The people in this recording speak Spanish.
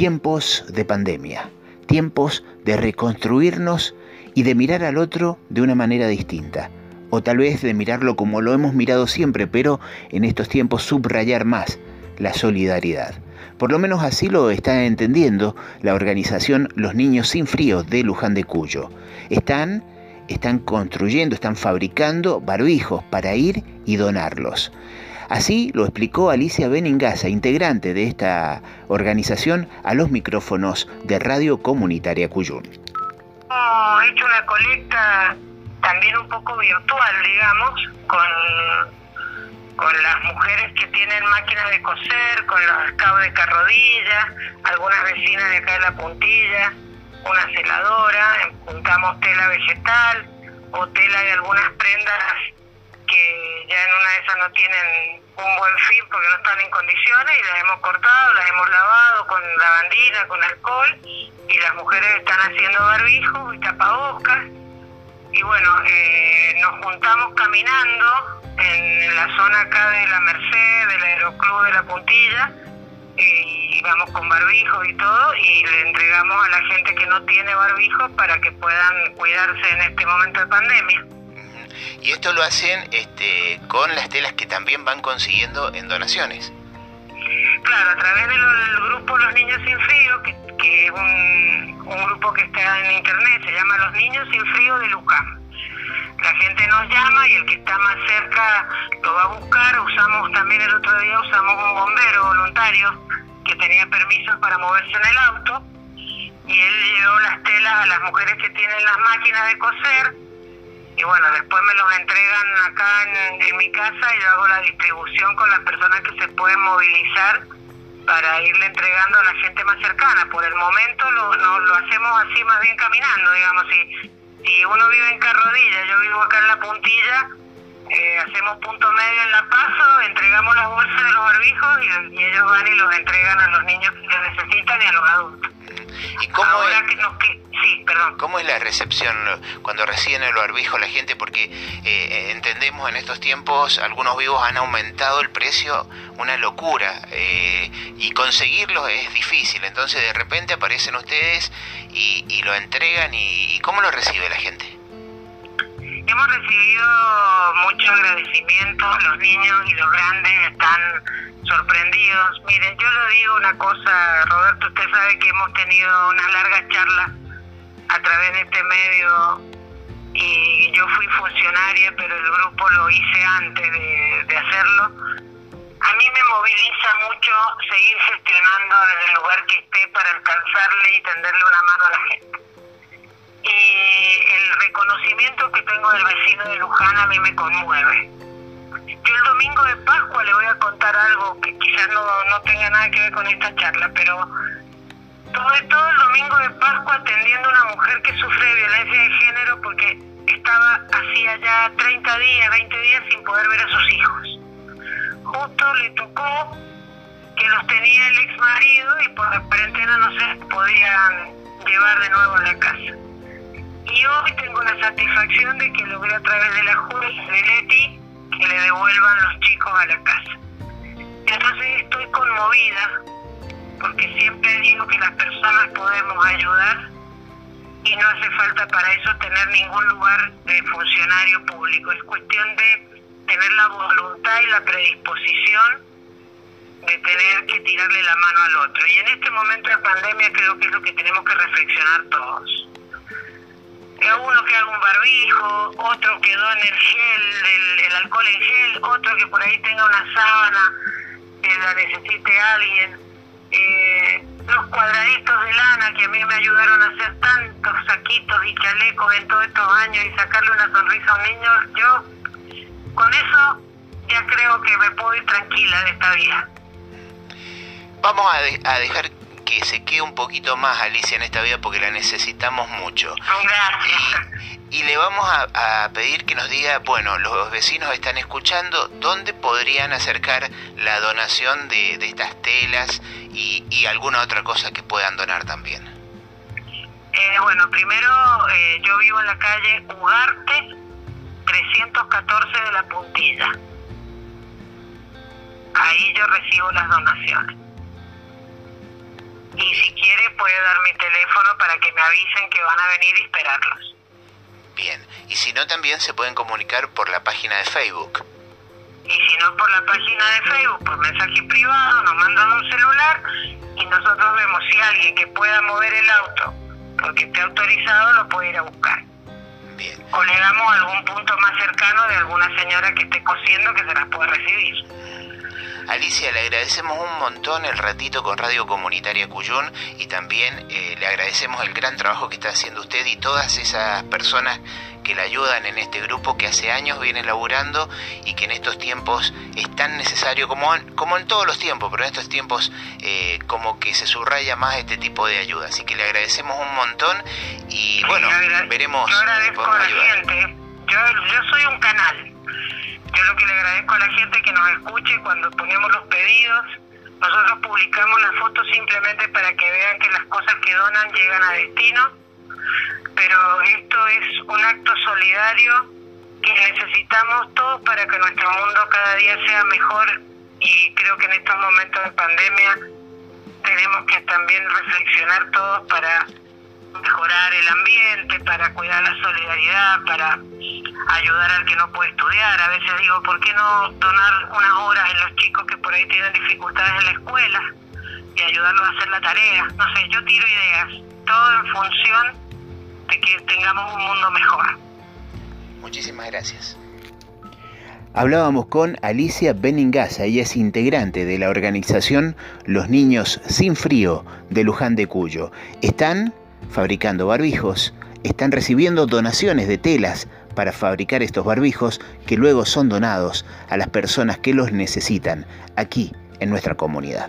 tiempos de pandemia, tiempos de reconstruirnos y de mirar al otro de una manera distinta, o tal vez de mirarlo como lo hemos mirado siempre, pero en estos tiempos subrayar más la solidaridad. Por lo menos así lo está entendiendo la organización Los Niños Sin Frío de Luján de Cuyo. Están, están construyendo, están fabricando barbijos para ir y donarlos. Así lo explicó Alicia Beningasa, integrante de esta organización, a los micrófonos de Radio Comunitaria Cuyún. Hemos hecho una colecta también un poco virtual, digamos, con con las mujeres que tienen máquinas de coser, con los cabos de carrodilla, algunas vecinas de acá de la puntilla, una celadora, juntamos tela vegetal o tela de algunas prendas que ya en una de esas no tienen un buen fin porque no están en condiciones y las hemos cortado, las hemos lavado con lavandina, con alcohol y las mujeres están haciendo barbijos y tapabocas y bueno, eh, nos juntamos caminando en la zona acá de la Merced, del Aeroclub de la Puntilla, y vamos con barbijo y todo, y le entregamos a la gente que no tiene barbijo para que puedan cuidarse en este momento de pandemia. Y esto lo hacen este, con las telas que también van consiguiendo en donaciones. Claro, a través del grupo Los Niños Sin Frío, que, es un, un, grupo que está en internet, se llama Los Niños Sin Frío de Lucam la gente nos llama y el que está más cerca lo va a buscar. Usamos también el otro día, usamos un bombero voluntario que tenía permiso para moverse en el auto y él llevó las telas a las mujeres que tienen las máquinas de coser y bueno, después me los entregan acá en, mi casa y yo hago la distribución con las personas que se pueden movilizar para irle entregando a la gente más cercana. Por el momento lo, lo hacemos así más bien caminando, digamos, y si uno vive en Carrodilla, yo vivo acá en La Puntilla, eh, hacemos punto medio en La Paso, entregamos las bolsas de los barbijos y, ellos van y los entregan a los niños que necesitan y a los adultos. ¿Y cómo es, sí, perdón. ¿Cómo es la recepción cuando reciben el barbijo la gente? Porque eh, entendemos en estos tiempos algunos vivos han aumentado el precio una locura eh, y conseguirlo es difícil. Entonces de repente aparecen ustedes y, lo entregan y, ¿cómo lo recibe la gente? Hemos recibido mucho agradecimiento, los niños y los grandes están sorprendidos. Miren, yo le digo una cosa, Roberto, usted sabe que hemos tenido unas largas charlas a través de este medio y yo fui funcionaria, pero el grupo lo hice antes de hacerlo a mí me moviliza mucho seguir gestionando desde el lugar que esté para alcanzarle y tenderle una mano a la gente. Y el reconocimiento que tengo del vecino de Luján a mí me conmueve. Yo el domingo de Pascua le voy a contar algo que quizás no, no tenga nada que ver con esta charla, pero todo, el domingo de Pascua atendiendo a una mujer que sufre violencia de género porque estaba hacía ya 30 días, 20 días sin poder ver a sus hijos justo le tocó que los tenía el ex marido y por la cuarentena no se podían llevar de nuevo a la casa. Y hoy tengo la satisfacción de que logré a través de la jueza de Leti que le devuelvan los chicos a la casa. Entonces estoy conmovida porque siempre digo que las personas podemos ayudar y no hace falta para eso tener ningún lugar de funcionario público. Es cuestión de tener la voluntad y la predisposición de tener que tirarle la mano al otro. Y en este momento de pandemia creo que es lo que tenemos que reflexionar todos. Uno que haga un barbijo, otro que done el gel, el, alcohol en gel, otro que por ahí tenga una sábana que la necesite alguien. Eh, los cuadraditos de lana que a mí me ayudaron a hacer tantos saquitos y chalecos en todos estos años y sacarle una sonrisa a un niño, yo con eso ya creo que me puedo ir tranquila de esta vida. Vamos a, dejar que se quede un poquito más Alicia en esta vida porque la necesitamos mucho. Gracias. Y, le vamos a, pedir que nos diga, bueno, los vecinos están escuchando, ¿dónde podrían acercar la donación de, estas telas y, alguna otra cosa que puedan donar también? Eh, bueno, primero eh, yo vivo en la calle Ugarte, 314 de la puntilla. Ahí yo recibo las donaciones. Y si quiere puede dar mi teléfono para que me avisen que van a venir y esperarlos. Bien, y si no también se pueden comunicar por la página de Facebook. Y si no por la página de Facebook, por mensaje privado, nos mandan un celular y nosotros vemos si alguien que pueda mover el auto porque esté autorizado lo puede ir a buscar. Bien. O le damos algún punto más cercano de alguna señora que esté cosiendo que se las pueda recibir. Alicia, le agradecemos un montón el ratito con Radio Comunitaria Cuyún y también eh, le agradecemos el gran trabajo que está haciendo usted y todas esas personas que le ayudan en este grupo que hace años viene laburando y que en estos tiempos es tan necesario como en, como en todos los tiempos, pero en estos tiempos eh, como que se subraya más este tipo de ayuda. Así que le agradecemos un montón y bueno, veremos. Yo agradezco a la gente, yo, yo soy un canal. Yo lo que le agradezco a la gente que nos escuche cuando ponemos los pedidos. Nosotros publicamos la foto simplemente para que vean que las cosas que donan llegan a destino pero esto es un acto solidario que necesitamos todos para que nuestro mundo cada día sea mejor y creo que en estos momentos de pandemia tenemos que también reflexionar todos para mejorar el ambiente, para cuidar la solidaridad, para ayudar al que no puede estudiar. A veces digo, ¿por qué no donar unas horas en los chicos que por ahí tienen dificultades en la escuela y ayudarlos a hacer la tarea? No sé, yo tiro ideas, todo en función que tengamos un mundo mejor. Muchísimas gracias. Hablábamos con Alicia Beningasa, ella es integrante de la organización Los Niños Sin Frío de Luján de Cuyo. Están fabricando barbijos, están recibiendo donaciones de telas para fabricar estos barbijos que luego son donados a las personas que los necesitan aquí en nuestra comunidad.